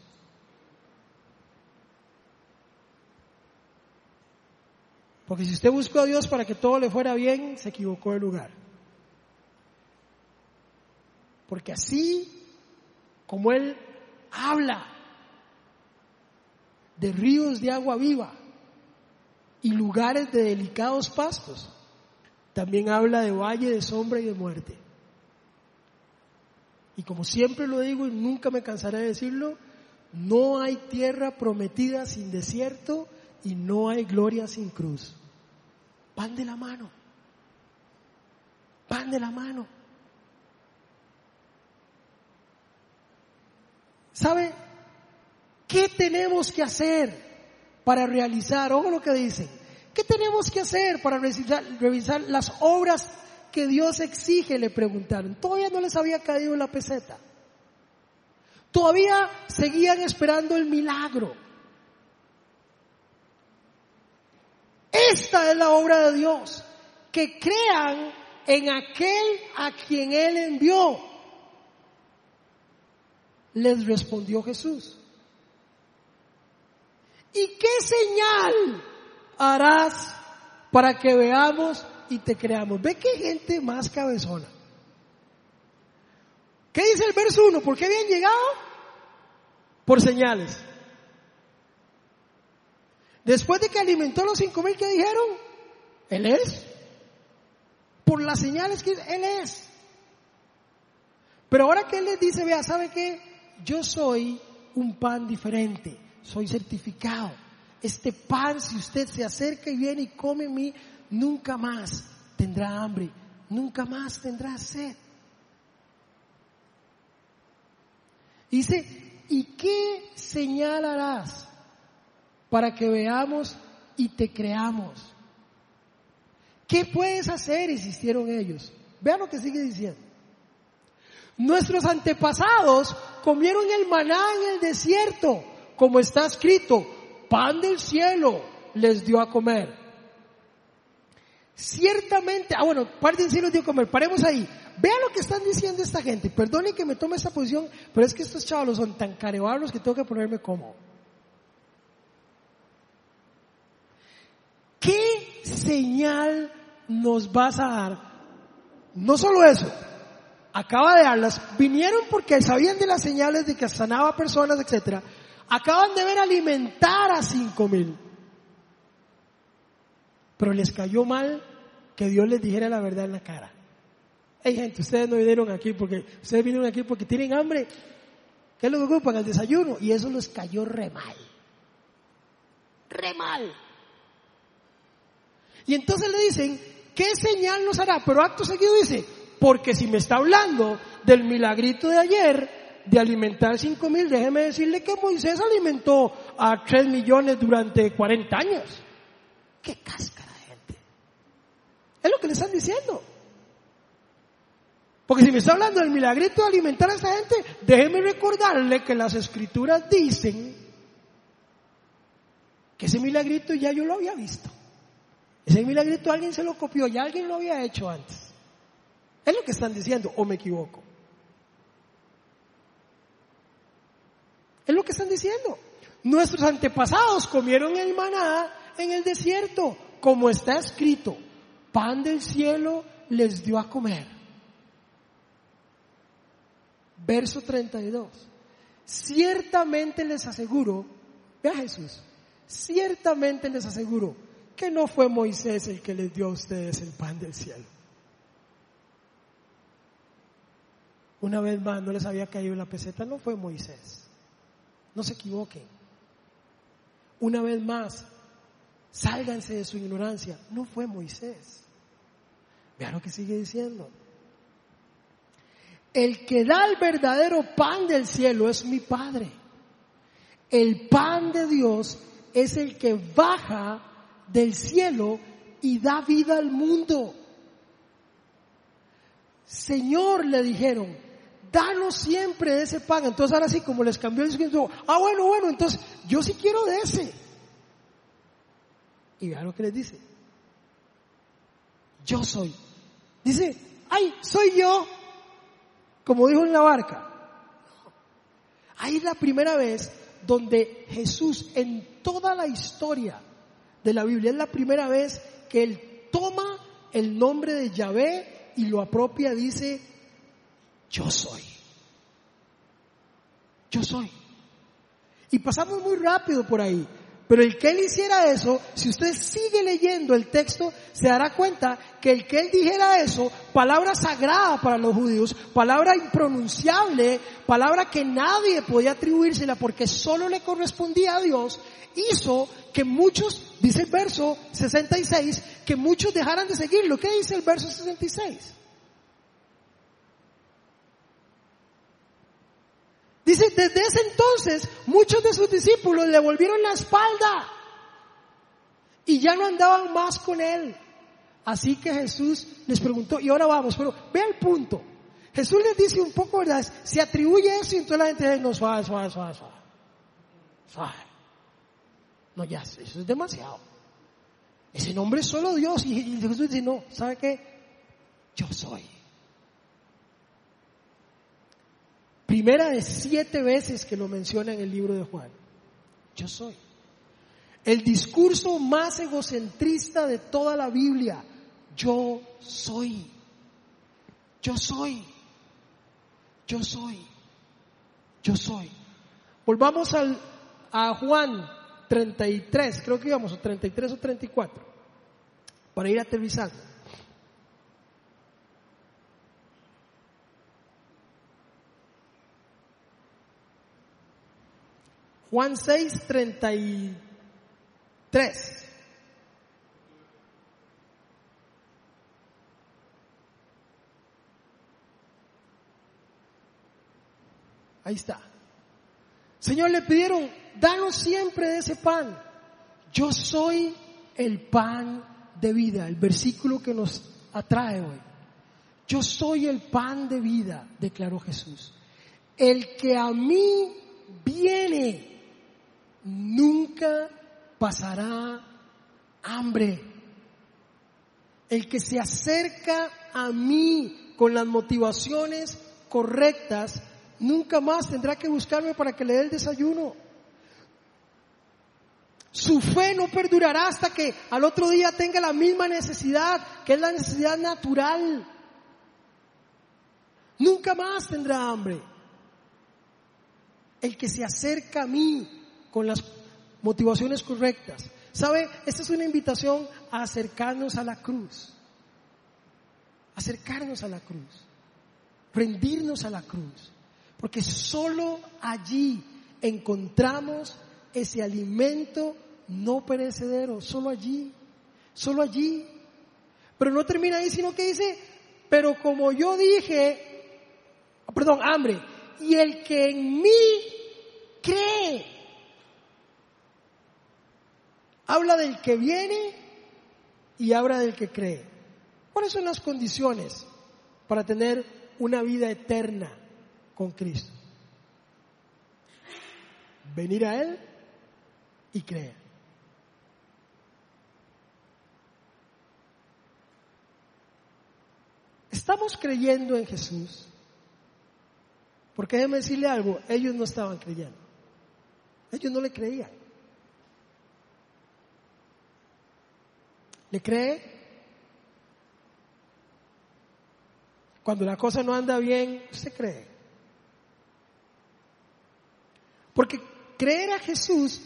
A: Porque si usted buscó a Dios para que todo le fuera bien, se equivocó de lugar. Porque así como Él habla de ríos de agua viva y lugares de delicados pastos, también habla de valle de sombra y de muerte. Y como siempre lo digo y nunca me cansaré de decirlo, no hay tierra prometida sin desierto y no hay gloria sin cruz. Van de la mano. Van de la mano. ¿Sabe qué tenemos que hacer para realizar? Ojo lo que dice. ¿Qué tenemos que hacer para revisar, revisar las obras que Dios exige? Le preguntaron. Todavía no les había caído la peseta. Todavía seguían esperando el milagro. Esta es la obra de Dios. Que crean en aquel a quien Él envió les respondió Jesús. ¿Y qué señal harás para que veamos y te creamos? Ve qué gente más cabezona. ¿Qué dice el verso 1? ¿Por qué habían llegado? Por señales. Después de que alimentó a los cinco mil que dijeron, Él es. Por las señales que Él es. Pero ahora que Él les dice, vea, ¿sabe qué? yo soy un pan diferente, soy certificado. Este pan, si usted se acerca y viene y come mí, nunca más tendrá hambre, nunca más tendrá sed. Dice, ¿y qué señalarás para que veamos y te creamos? ¿Qué puedes hacer? Insistieron ellos. Vean lo que sigue diciendo. Nuestros antepasados comieron el maná en el desierto, como está escrito, pan del cielo les dio a comer. Ciertamente, ah bueno, pan del cielo les dio a comer, paremos ahí. Vean lo que están diciendo esta gente. Perdone que me tome esta posición, pero es que estos chavalos son tan carebarros que tengo que ponerme cómodo. ¿Qué señal nos vas a dar? No solo eso, acaba de darlas, vinieron porque sabían de las señales de que sanaba personas, etc. Acaban de ver alimentar a cinco mil. Pero les cayó mal que Dios les dijera la verdad en la cara. Hey gente, ustedes no vinieron aquí porque, ustedes vinieron aquí porque tienen hambre. ¿Qué es lo que ocupan? El desayuno. Y eso les cayó re mal. Re mal. Y entonces le dicen, ¿qué señal nos hará? Pero acto seguido dice, porque si me está hablando del milagrito de ayer, de alimentar cinco mil, déjeme decirle que Moisés alimentó a tres millones durante 40 años. ¡Qué cáscara, gente! Es lo que le están diciendo. Porque si me está hablando del milagrito de alimentar a esa gente, déjeme recordarle que las escrituras dicen que ese milagrito ya yo lo había visto. Ese milagrito alguien se lo copió, ya alguien lo había hecho antes. Es lo que están diciendo, o me equivoco. Es lo que están diciendo. Nuestros antepasados comieron el maná en el desierto, como está escrito. Pan del cielo les dio a comer. Verso 32. Ciertamente les aseguro, vea Jesús, ciertamente les aseguro que no fue Moisés el que les dio a ustedes el pan del cielo. Una vez más no les había caído la peseta, no fue Moisés. No se equivoquen. Una vez más, Sálganse de su ignorancia. No fue Moisés. Vean lo que sigue diciendo. El que da el verdadero pan del cielo es mi Padre. El pan de Dios es el que baja del cielo y da vida al mundo. Señor, le dijeron, danos siempre ese pan. Entonces ahora sí, como les cambió el discurso, ah, bueno, bueno, entonces yo sí quiero de ese. Y vean lo que les dice. Yo soy. Dice, ay, soy yo. Como dijo en la barca. Ahí es la primera vez donde Jesús en toda la historia de la Biblia es la primera vez que él toma el nombre de Yahvé y lo apropia, dice, yo soy. Yo soy. Y pasamos muy rápido por ahí. Pero el que él hiciera eso, si usted sigue leyendo el texto, se dará cuenta que el que él dijera eso, palabra sagrada para los judíos, palabra impronunciable, palabra que nadie podía atribuírsela porque solo le correspondía a Dios, hizo que muchos, dice el verso 66, que muchos dejaran de seguirlo. ¿Qué dice el verso 66? Dice, desde ese entonces muchos de sus discípulos le volvieron la espalda y ya no andaban más con él. Así que Jesús les preguntó, y ahora vamos, pero ve el punto. Jesús les dice un poco, ¿verdad? Se atribuye eso y entonces la gente dice, no, suave, suave, suave, suave. No, ya, eso es demasiado. Ese nombre es solo Dios. Y Jesús dice, no, ¿sabe qué? Yo soy. Primera de siete veces que lo menciona en el libro de Juan. Yo soy. El discurso más egocentrista de toda la Biblia. Yo soy. Yo soy. Yo soy. Yo soy. Volvamos al, a Juan 33, creo que íbamos a 33 o 34, para ir aterrizando. Juan 6, 33. Ahí está. Señor, le pidieron, danos siempre de ese pan. Yo soy el pan de vida, el versículo que nos atrae hoy. Yo soy el pan de vida, declaró Jesús. El que a mí viene nunca pasará hambre. El que se acerca a mí con las motivaciones correctas, nunca más tendrá que buscarme para que le dé el desayuno. Su fe no perdurará hasta que al otro día tenga la misma necesidad, que es la necesidad natural. Nunca más tendrá hambre. El que se acerca a mí con las motivaciones correctas. ¿Sabe? Esta es una invitación a acercarnos a la cruz. Acercarnos a la cruz. Rendirnos a la cruz. Porque solo allí encontramos ese alimento no perecedero. Solo allí. Solo allí. Pero no termina ahí, sino que dice, pero como yo dije, perdón, hambre, y el que en mí cree, Habla del que viene y habla del que cree. ¿Cuáles son las condiciones para tener una vida eterna con Cristo? Venir a Él y creer. Estamos creyendo en Jesús. Porque déjeme decirle algo, ellos no estaban creyendo. Ellos no le creían. ¿Le cree? Cuando la cosa no anda bien, usted cree. Porque creer a Jesús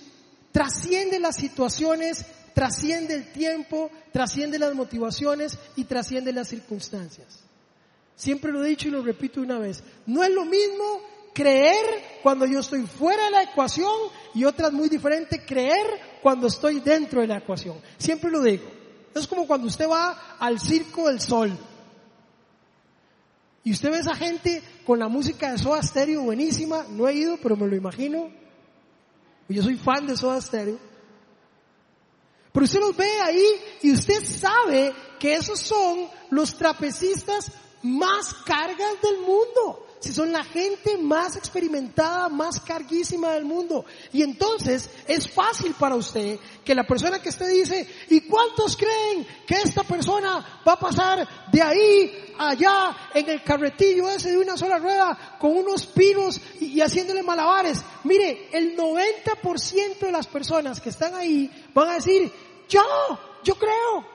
A: trasciende las situaciones, trasciende el tiempo, trasciende las motivaciones y trasciende las circunstancias. Siempre lo he dicho y lo repito una vez. No es lo mismo creer cuando yo estoy fuera de la ecuación y otra muy diferente creer cuando estoy dentro de la ecuación. Siempre lo digo. Es como cuando usted va al circo del sol. Y usted ve a esa gente con la música de Soda Stereo buenísima. No he ido, pero me lo imagino. Yo soy fan de Soda Stereo. Pero usted los ve ahí y usted sabe que esos son los trapecistas más cargas del mundo. Si son la gente más experimentada, más carguísima del mundo. Y entonces es fácil para usted que la persona que usted dice, ¿y cuántos creen que esta persona va a pasar de ahí allá en el carretillo ese de una sola rueda con unos pinos y, haciéndole malabares? Mire, el 90% de las personas que están ahí van a decir, yo, yo creo.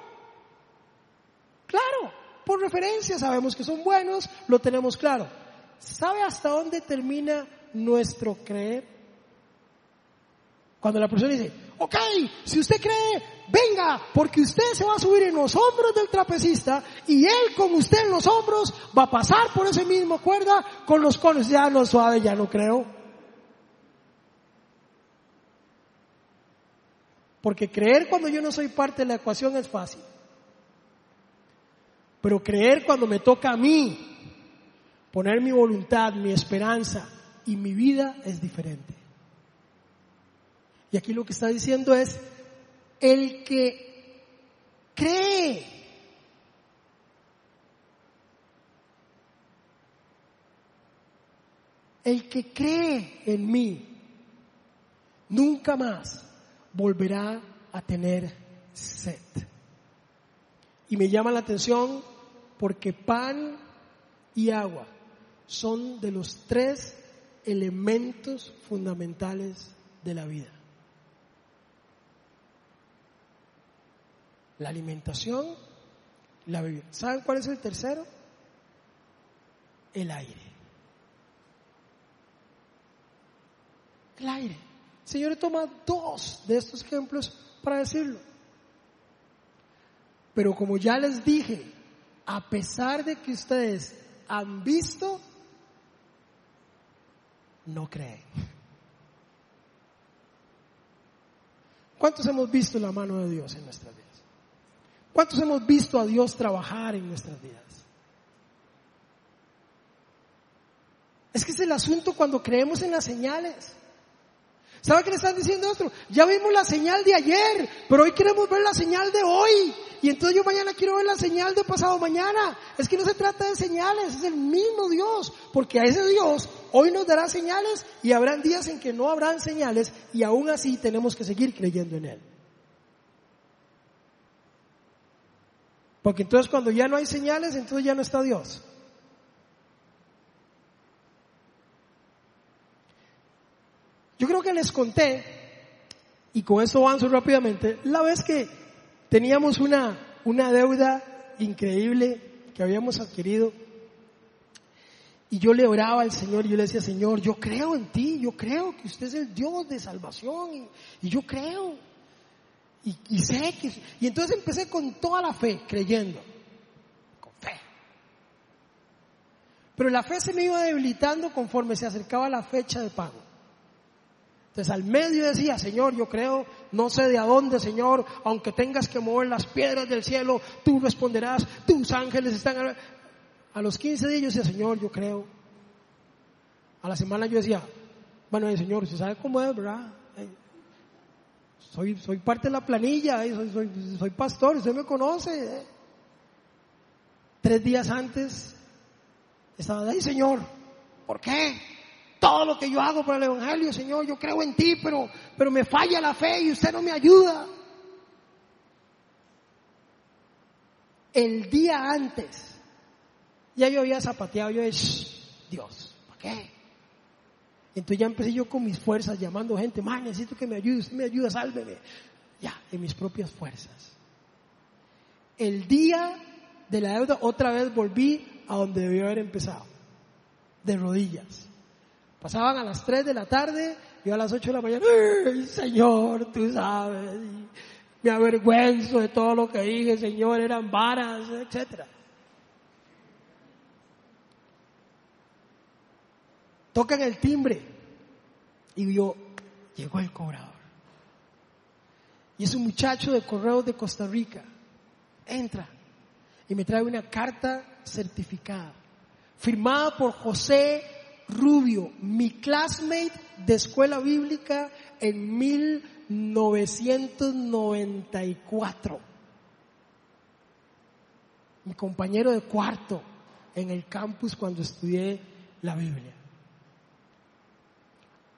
A: Claro, por referencia sabemos que son buenos, lo tenemos claro. ¿Sabe hasta dónde termina nuestro creer? Cuando la persona dice, ok, si usted cree, venga, porque usted se va a subir en los hombros del trapecista y él con usted en los hombros va a pasar por ese mismo cuerda con los conos. Ya no suave, ya no creo. Porque creer cuando yo no soy parte de la ecuación es fácil. Pero creer cuando me toca a mí poner mi voluntad, mi esperanza y mi vida es diferente. Y aquí lo que está diciendo es, el que cree, el que cree en mí, nunca más volverá a tener sed. Y me llama la atención porque pan y agua son de los tres elementos fundamentales de la vida. La alimentación, la bebida. ¿Saben cuál es el tercero? El aire. El aire. Señor toma dos de estos ejemplos para decirlo. Pero como ya les dije, a pesar de que ustedes han visto, no creen. ¿Cuántos hemos visto la mano de Dios en nuestras vidas? ¿Cuántos hemos visto a Dios trabajar en nuestras vidas? Es que es el asunto cuando creemos en las señales. ¿Sabe qué le están diciendo otro? Ya vimos la señal de ayer, pero hoy queremos ver la señal de hoy. Y entonces yo mañana quiero ver la señal de pasado mañana. Es que no se trata de señales, es el mismo Dios. Porque a ese Dios hoy nos dará señales y habrán días en que no habrán señales y aún así tenemos que seguir creyendo en Él. Porque entonces cuando ya no hay señales, entonces ya no está Dios. Yo creo que les conté, y con eso avanzo rápidamente, la vez que teníamos una, una deuda increíble que habíamos adquirido, y yo le oraba al Señor y yo le decía, Señor, yo creo en ti, yo creo que usted es el Dios de salvación, y, yo creo, y, y sé que... Y entonces empecé con toda la fe, creyendo, con fe. Pero la fe se me iba debilitando conforme se acercaba la fecha de pago. Entonces al medio decía, Señor, yo creo, no sé de a dónde, Señor, aunque tengas que mover las piedras del cielo, tú responderás, tus ángeles están... A los 15 días yo decía, Señor, yo creo. A la semana yo decía, bueno, el Señor, usted sabe cómo es, ¿verdad? Soy, soy parte de la planilla, soy, soy, pastor, usted me conoce. ¿eh? Tres días antes estaba ahí, Señor, ¿por qué? Todo lo que yo hago para el Evangelio, Señor, yo creo en ti, pero, pero me falla la fe y usted no me ayuda. El día antes, ya yo había zapateado, yo dije, Dios, ¿para qué? Entonces ya empecé yo con mis fuerzas llamando gente, man, necesito que me ayude, usted me ayuda, sálveme. Ya, en mis propias fuerzas. El día de la deuda otra vez volví a donde debió haber empezado, de rodillas. Pasaban a las 3 de la tarde, yo a las 8 de la mañana, ¡ay, Señor, tú sabes! me avergüenzo de todo lo que dije, Señor, eran varas, etc. Tocan el timbre y yo, llegó el cobrador. Y es un muchacho de correos de Costa Rica. Entra y me trae una carta certificada, firmada por José Rubio, mi classmate de escuela bíblica en 1994. Mi compañero de cuarto en el campus cuando estudié la Biblia.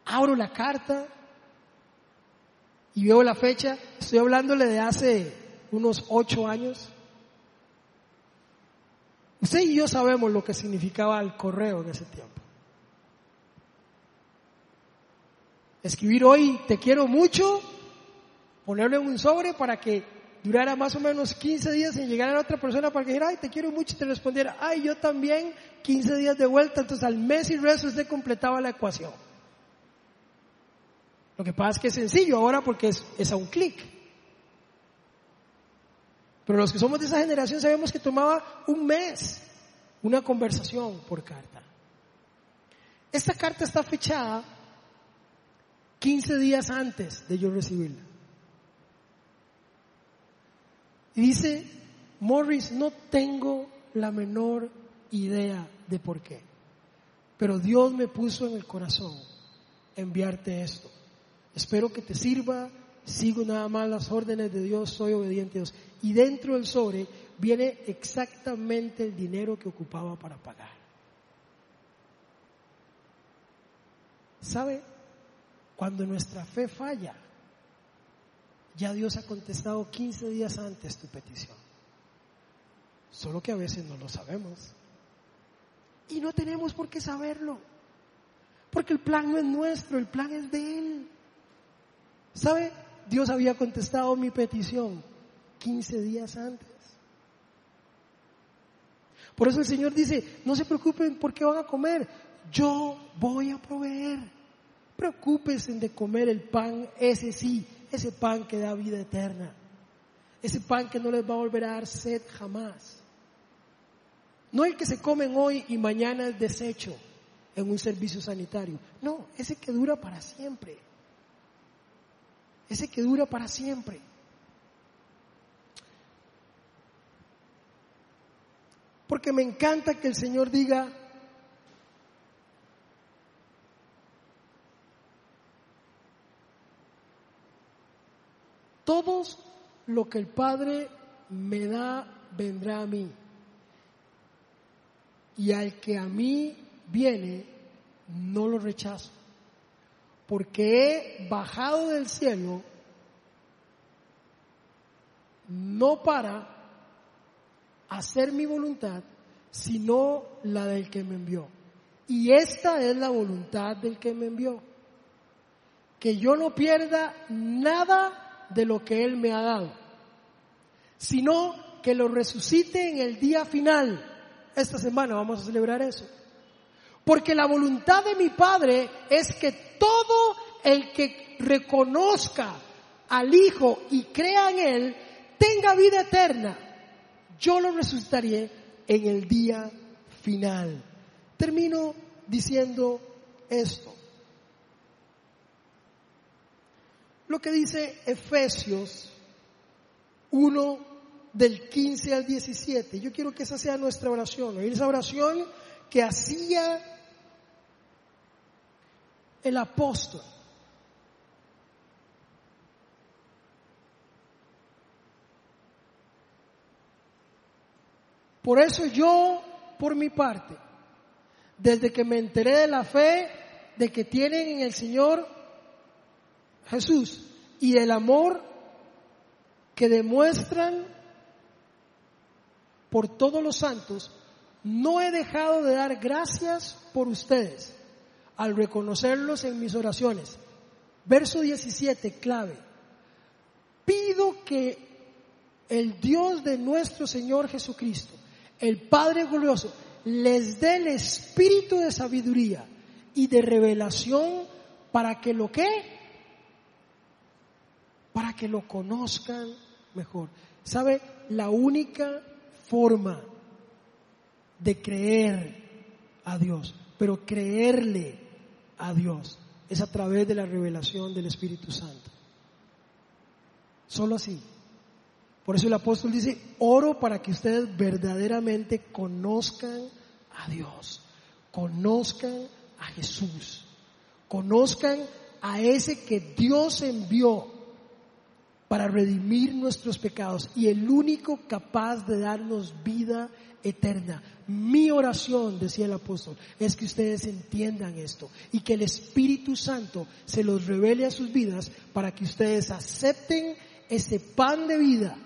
A: Abro la carta y veo la fecha, estoy hablándole de hace unos ocho años. Usted y yo sabemos lo que significaba el correo en ese tiempo. Escribir hoy, te quiero mucho, ponerlo en un sobre para que durara más o menos 15 días en llegar a la otra persona para que dijera, ay, te quiero mucho y te respondiera, ay, yo también, 15 días de vuelta, entonces al mes y resto usted completaba la ecuación. Lo que pasa es que es sencillo ahora porque es, es a un clic. Pero los que somos de esa generación sabemos que tomaba un mes una conversación por carta. Esta carta está fechada 15 días antes de yo recibirla. Y dice, Morris, no tengo la menor idea de por qué, pero Dios me puso en el corazón enviarte esto. Espero que te sirva, sigo nada más las órdenes de Dios, soy obediente a Dios. Y dentro del sobre viene exactamente el dinero que ocupaba para pagar. ¿Sabe? Cuando nuestra fe falla, ya Dios ha contestado 15 días antes tu petición. Solo que a veces no lo sabemos. Y no tenemos por qué saberlo. Porque el plan no es nuestro, el plan es de Él. ¿Sabe? Dios había contestado mi petición 15 días antes. Por eso el Señor dice, no se preocupen por qué van a comer, yo voy a proveer. Preocúpense de comer el pan, ese sí, ese pan que da vida eterna. Ese pan que no les va a volver a dar sed jamás. No el que se comen hoy y mañana es desecho en un servicio sanitario. No, ese que dura para siempre. Ese que dura para siempre. Porque me encanta que el Señor diga, todos lo que el Padre me da vendrá a mí. Y al que a mí viene, no lo rechazo. Porque he bajado del cielo no para hacer mi voluntad, sino la del que me envió. Y esta es la voluntad del que me envió. Que yo no pierda nada de lo que Él me ha dado, sino que lo resucite en el día final. Esta semana vamos a celebrar eso. Porque la voluntad de mi Padre es que todo el que reconozca al Hijo y crea en Él tenga vida eterna yo lo resucitaré en el día final. Termino diciendo esto. Lo que dice Efesios 1 del 15 al 17. Yo quiero que esa sea nuestra oración. Esa oración que hacía el apóstol Por eso yo, por mi parte, desde que me enteré de la fe de que tienen en el Señor Jesús y del amor que demuestran por todos los santos, no he dejado de dar gracias por ustedes al reconocerlos en mis oraciones. Verso 17, clave. Pido que el Dios de nuestro Señor Jesucristo, el Padre glorioso les dé el espíritu de sabiduría y de revelación para que lo que para que lo conozcan mejor. ¿Sabe? La única forma de creer a Dios, pero creerle a Dios es a través de la revelación del Espíritu Santo. Solo así. Por eso el apóstol dice, oro para que ustedes verdaderamente conozcan a Dios, conozcan a Jesús, conozcan a ese que Dios envió para redimir nuestros pecados y el único capaz de darnos vida eterna. Mi oración, decía el apóstol, es que ustedes entiendan esto y que el Espíritu Santo se los revele a sus vidas para que ustedes acepten ese pan de vida,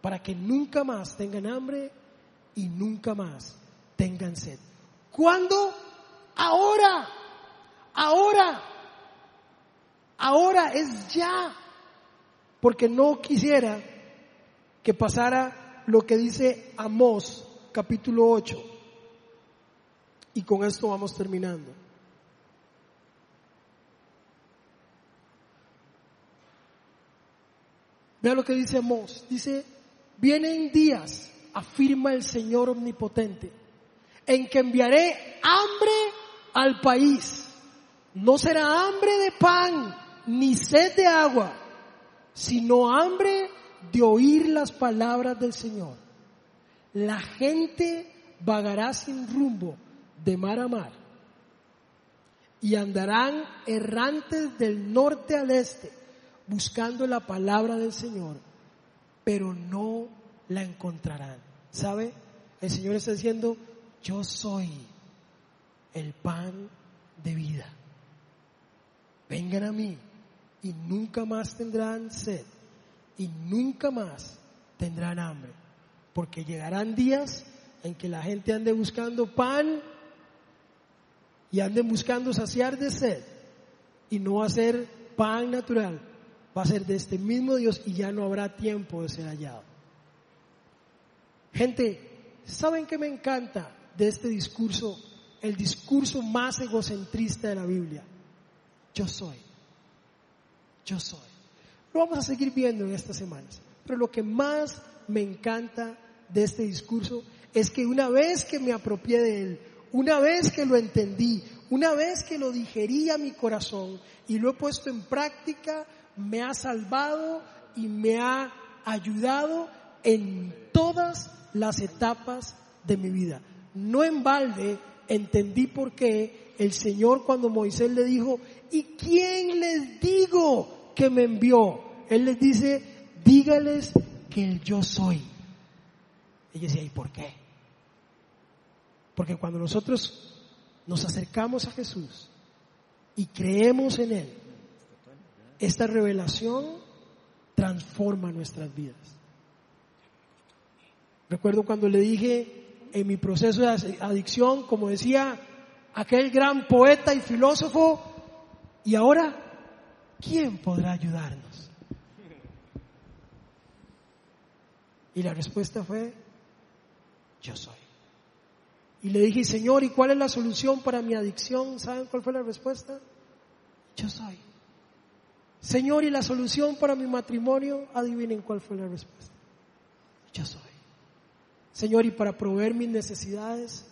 A: para que nunca más tengan hambre y nunca más tengan sed. ¿Cuándo? Ahora, ahora, ahora es ya, porque no quisiera que pasara lo que dice Amós capítulo 8. Y con esto vamos terminando. Vea lo que dice Amós. Dice, vienen días, afirma el Señor omnipotente, en que enviaré hambre al país. No será hambre de pan ni sed de agua, sino hambre de oír las palabras del Señor. La gente vagará sin rumbo de mar a mar y andarán errantes del norte al este buscando la palabra del Señor, pero no la encontrarán. ¿Sabe? El Señor está diciendo, yo soy el pan de vida. Vengan a mí y nunca más tendrán sed y nunca más tendrán hambre, porque llegarán días en que la gente ande buscando pan y ande buscando saciar de sed y no hacer pan natural, va a ser de este mismo Dios y ya no habrá tiempo de ser hallado. Gente, ¿saben qué me encanta de este discurso? El discurso más egocentrista de la Biblia. Yo soy. Yo soy. Lo vamos a seguir viendo en estas semanas. Pero lo que más me encanta de este discurso es que una vez que me apropié de él, una vez que lo entendí, una vez que lo digerí a mi corazón y lo he puesto en práctica, me ha salvado y me ha ayudado en todas las etapas de mi vida. No en balde entendí por qué el Señor cuando Moisés le dijo, ¿y quién les digo que me envió? Él les dice, dígales que el yo soy. Ella decía, ¿y por qué? Porque cuando nosotros nos acercamos a Jesús y creemos en Él, esta revelación transforma nuestras vidas. Recuerdo cuando le dije en mi proceso de adicción, como decía aquel gran poeta y filósofo, y ahora, ¿quién podrá ayudarnos? Y la respuesta fue, yo soy. Y le dije, Señor, ¿y cuál es la solución para mi adicción? ¿Saben cuál fue la respuesta? Yo soy. Señor, ¿y la solución para mi matrimonio? Adivinen cuál fue la respuesta. Yo soy. Señor, ¿y para proveer mis necesidades?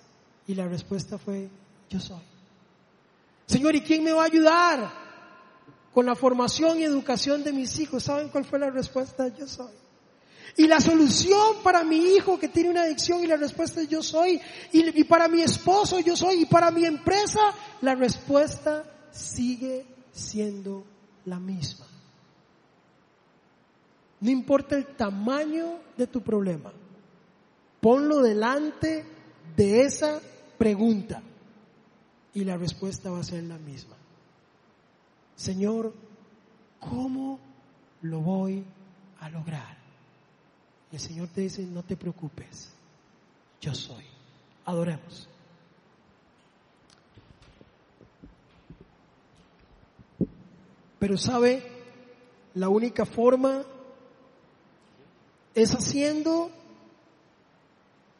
A: Y la respuesta fue, yo soy. Señor, ¿y quién me va a ayudar con la formación y educación de mis hijos? ¿Saben cuál fue la respuesta? Yo soy. Y la solución para mi hijo que tiene una adicción y la respuesta es yo soy. Y, y para mi esposo yo soy. Y para mi empresa la respuesta sigue siendo la misma. No importa el tamaño de tu problema, ponlo delante de esa pregunta y la respuesta va a ser la misma. Señor, ¿cómo lo voy a lograr? Y el Señor te dice, no te preocupes, yo soy. Adoremos. Pero sabe, la única forma es haciendo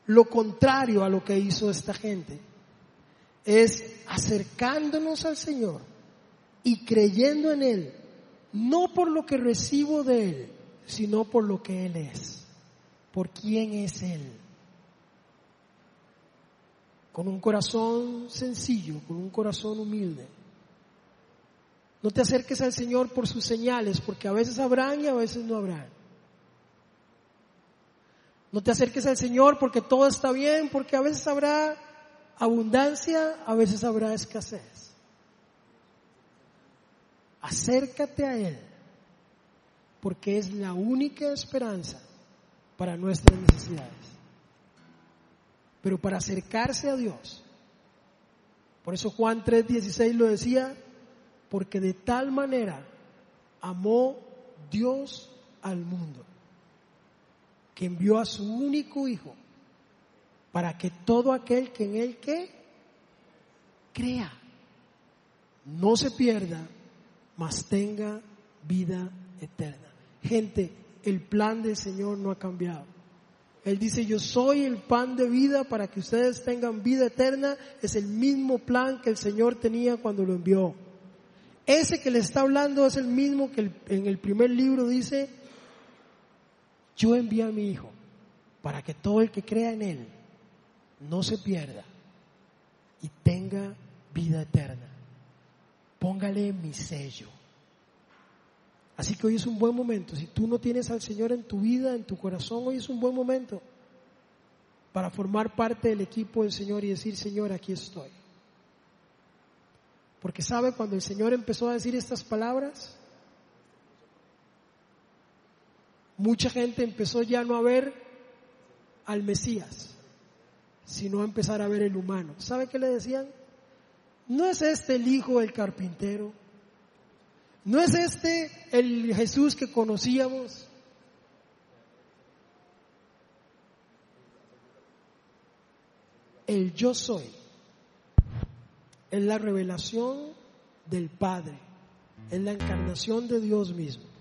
A: lo contrario a lo que hizo esta gente. Es acercándonos al Señor y creyendo en Él, no por lo que recibo de Él, sino por lo que Él es, por quién es Él. Con un corazón sencillo, con un corazón humilde No te acerques al Señor por sus señales, porque a veces habrán y a veces no habrán. No te acerques al Señor porque todo está bien, porque a veces habrá abundancia, a veces habrá escasez. Acércate a Él, porque es la única esperanza para nuestras necesidades. Pero para acercarse a Dios, por eso Juan 3:16 lo decía, porque de tal manera amó Dios al mundo, que envió a su único Hijo, para que todo aquel que en Él que crea, no se pierda, mas tenga vida eterna. Gente, el plan del Señor no ha cambiado. Él dice, yo soy el pan de vida para que ustedes tengan vida eterna. Es el mismo plan que el Señor tenía cuando lo envió. Ese que le está hablando es el mismo que en el primer libro dice, yo envié a mi Hijo para que todo el que crea en Él no se pierda y tenga vida eterna. Póngale mi sello. Así que hoy es un buen momento. Si tú no tienes al Señor en tu vida, en tu corazón, hoy es un buen momento para formar parte del equipo del Señor y decir, Señor, aquí estoy. Porque sabe, cuando el Señor empezó a decir estas palabras, mucha gente empezó ya no a ver al Mesías, sino a empezar a ver el humano. ¿Sabe qué le decían? ¿No es este el hijo del carpintero? ¿No es este el Jesús que conocíamos? El yo soy es la revelación del Padre, es la encarnación de Dios mismo.